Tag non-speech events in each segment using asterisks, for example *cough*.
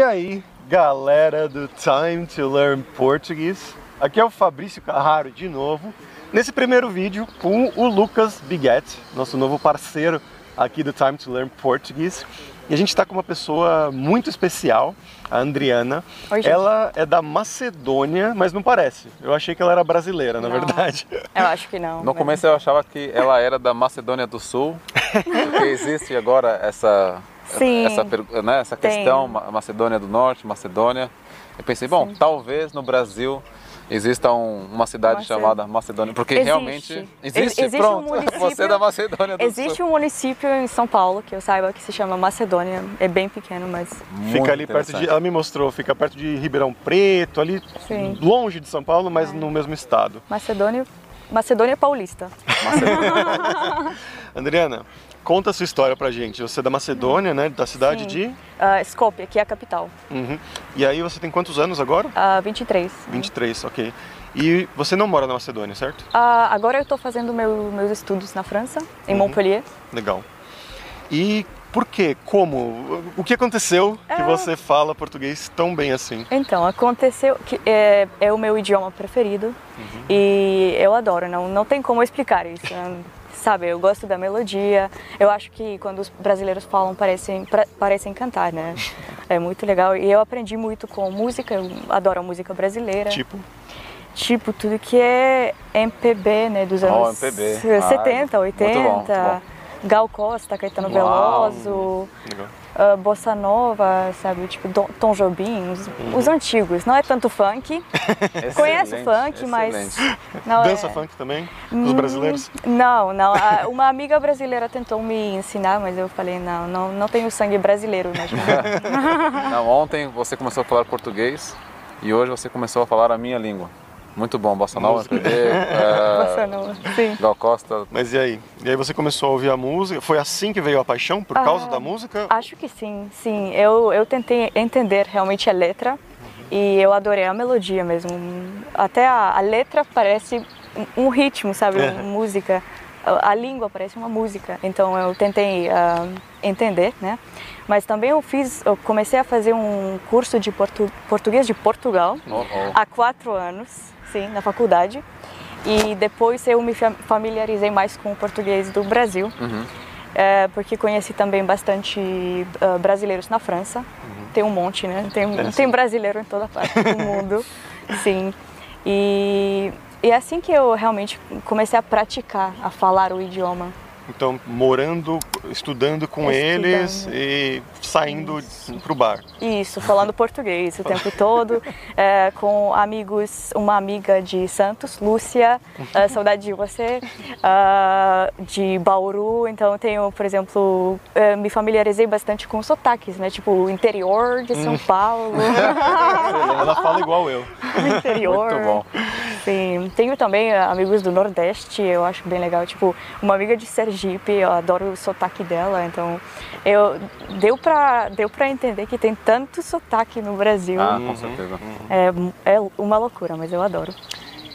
E aí, galera do Time to Learn Português? Aqui é o Fabrício Carraro de novo. Nesse primeiro vídeo com o Lucas Biguet, nosso novo parceiro aqui do Time to Learn Português. E a gente está com uma pessoa muito especial, a Andriana. Oi, ela é da Macedônia, mas não parece. Eu achei que ela era brasileira, na Não. verdade. Eu acho que não. No mas- começo eu achava que ela era da Macedônia do Sul, *laughs* porque existe agora essa, Sim. essa, né, essa questão, Ma- Macedônia do Norte, Macedônia. Eu pensei, bom, talvez no Brasil exista um- uma cidade Mace- chamada Macedônia, porque Existe. realmente existe, Ex- existe um pronto, município- você é da Macedônia do Existe Sul. um município em São Paulo que eu saiba que se chama Macedônia. É bem pequeno, mas Muito fica ali perto de. Ela me mostrou, fica perto de Ribeirão Preto, ali Sim. longe de São Paulo, É. mas no mesmo estado. Macedônia, Macedônia Paulista. Adriana, *laughs* conta a sua história pra gente. Você é da Macedônia, né? Da cidade Sim. de. Uh, Skopje, que é a capital. Uhum. E aí você tem quantos anos agora? Uh, 23. 23, ok. E você não mora na Macedônia, certo? Uh, agora eu estou fazendo meu- meus estudos na França, em Uhum. Montpellier. Legal. E por quê? Como? O que aconteceu que É. você fala português tão bem assim? Então, aconteceu que é, é o meu idioma preferido Uhum. e eu adoro, não, não tem como explicar isso. né? *laughs* Sabe, eu gosto da melodia. Eu acho que quando os brasileiros falam parecem, parecem cantar, né? *laughs* É muito legal. E eu aprendi muito com música, eu adoro a música brasileira. Tipo, Tipo, tudo que é MPB, né? Dos Oh, anos MPB. 70, Ah, 80. muito bom, muito bom. Gal Costa, Caetano Uau. Veloso, ah, Bossa Nova, sabe? Tipo, Tom Jobim, os, Uhum. os antigos. Não é tanto funk. *laughs* Conhece Excelente, funk, mas... *laughs* Não Dança é... funk também? Os Hum, brasileiros? Não, não. A- *laughs* Uma amiga brasileira tentou me ensinar, mas eu falei, não, não, não tenho sangue brasileiro. Mas... Não, ontem você começou a falar português e hoje você começou a falar a minha língua. Muito bom, Bossa Nova, Música. MPB, eh, Bossa Nova, sim. Gal Costa, Mas e aí? E aí você começou a ouvir a música? Foi assim que veio a paixão? Por Ah, causa da música? Acho que sim, sim. Eu, eu tentei entender realmente a letra e eu adorei a melodia mesmo. Até a, a letra parece um, um ritmo, sabe? É. Música. A, a língua parece uma música. Então eu tentei ah, entender, né? Mas também eu fiz, eu comecei a fazer um curso de portu, português de Portugal Oh, oh. há quatro anos, sim, na faculdade. E depois eu me fa- familiarizei mais com o português do Brasil, Uhum. é, porque conheci também bastante ah, brasileiros na França. Tem um monte, né? Tem, É, tem brasileiro em toda parte do *laughs* mundo, sim. E, e é assim que eu realmente comecei a praticar, a falar o idioma. Então, morando, estudando com Estudando. eles e saindo pro bar. Isso, falando português o tempo todo, é, *laughs* com amigos, uma amiga de Santos, Lúcia, é, saudade de você, ah, de Bauru. Então, tenho, por exemplo, é, me familiarizei bastante com sotaques, né? Tipo, o interior de São Paulo, *laughs* Ela fala igual eu. o interior. Muito bom. Sim, tenho também amigos do Nordeste, eu acho bem legal. Tipo, uma amiga de Sergipe, eu adoro o sotaque dela. Então, eu, deu pra, deu pra entender que tem tanto sotaque no Brasil. Ah, com certeza. É, é uma loucura, mas eu adoro.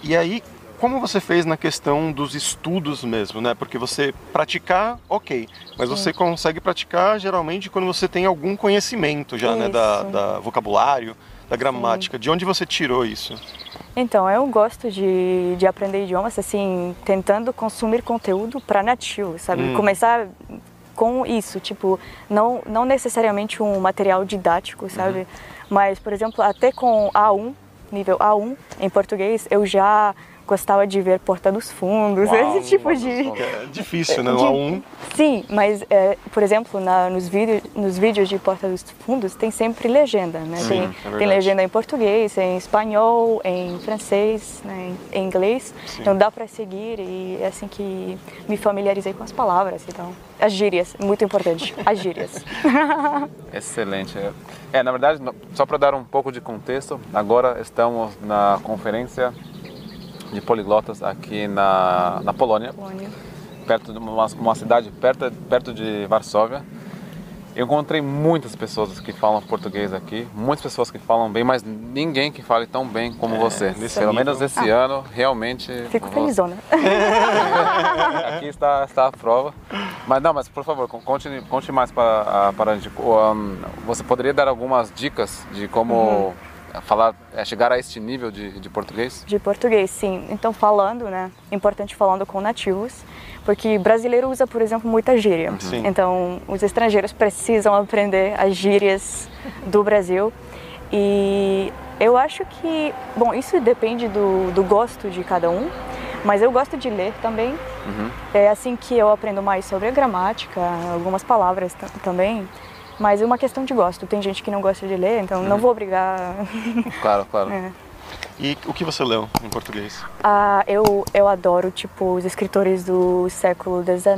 E aí, como você fez na questão dos estudos mesmo, né? Porque você praticar, ok, mas você consegue praticar geralmente quando você tem algum conhecimento já, né? Da, Isso. da vocabulário, da gramática. De onde você tirou isso? Então, eu gosto de, de aprender idiomas, assim, tentando consumir conteúdo para nativo, sabe? Hum. Começar com isso, tipo, não, não necessariamente um material didático, sabe? Mas, por exemplo, até com A1, nível A1, em português, eu já gostava de ver Porta dos Fundos, Uau, esse tipo de... É difícil, né? *laughs* De- O A1. Sim, mas, é, por exemplo, na- nos, vídeos, nos vídeos de Porta dos Fundos tem sempre legenda, né? Sim, tem, é tem legenda em português, em espanhol, em francês, né? em, em inglês. Sim. Então dá para seguir e é assim que me familiarizei com as palavras. Então, as gírias, muito importante, as gírias. *laughs* Excelente. É, na verdade, só para dar um pouco de contexto, agora estamos na conferência de poliglotas aqui na, na Polônia, Polônia. perto de uma, uma cidade perto, perto de Varsóvia. Eu encontrei muitas pessoas que falam português aqui, muitas pessoas que falam bem, mas ninguém que fale tão bem como você. Pelo menos esse ano, realmente. Fico você- felizona. *laughs* Aqui está, está a prova. Mas não, mas por favor, conte, conte mais para, a- para a gente. Um, você poderia dar algumas dicas de como falar, é, chegar a este nível de, de português? De português, sim. Então, falando, né? Importante falando com nativos, porque brasileiro usa, por exemplo, muita gíria. Sim. Então, os estrangeiros precisam aprender as gírias do Brasil. E eu acho que, bom, isso depende do, do gosto de cada um, mas eu gosto de ler também. É assim que eu aprendo mais sobre a gramática, algumas palavras ta- também. Mas é uma questão de gosto. Tem gente que não gosta de ler, então não vou obrigar *laughs* Claro, claro. É. E o que você leu em português? Ah, eu, eu adoro, tipo, os escritores do século XIX,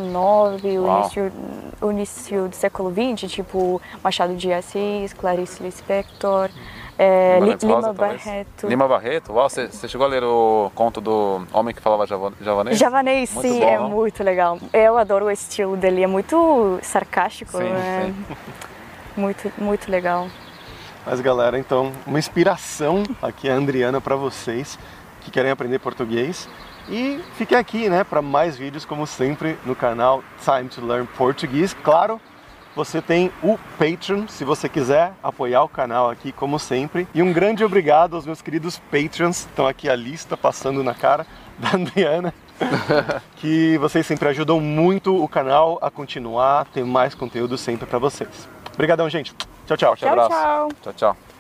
o início, o início do século XX, tipo Machado de Assis, Clarice Lispector, é, Lima Rosa? Barreto. Lima Barreto? Uau, você, você chegou a ler o conto do homem que falava java- javanês? Javanês, Muito sim, bom, é não? muito legal. Eu adoro o estilo dele, é muito sarcástico, Sim, né? *laughs* Muito, muito legal. Mas galera, então, uma inspiração aqui a Andriana para vocês que querem aprender português. E fiquem aqui, né, para mais vídeos como sempre no canal Time to Learn Português. Claro, você tem o Patreon, se você quiser apoiar o canal aqui como sempre. E um grande obrigado aos meus queridos Patreons. Estão aqui a lista passando na cara *laughs* da Andriana. *laughs* que vocês sempre ajudam muito o canal a continuar, ter mais conteúdo sempre para vocês. Obrigadão, gente. Tchau, tchau. Abraço. tchau. Tchau, tchau.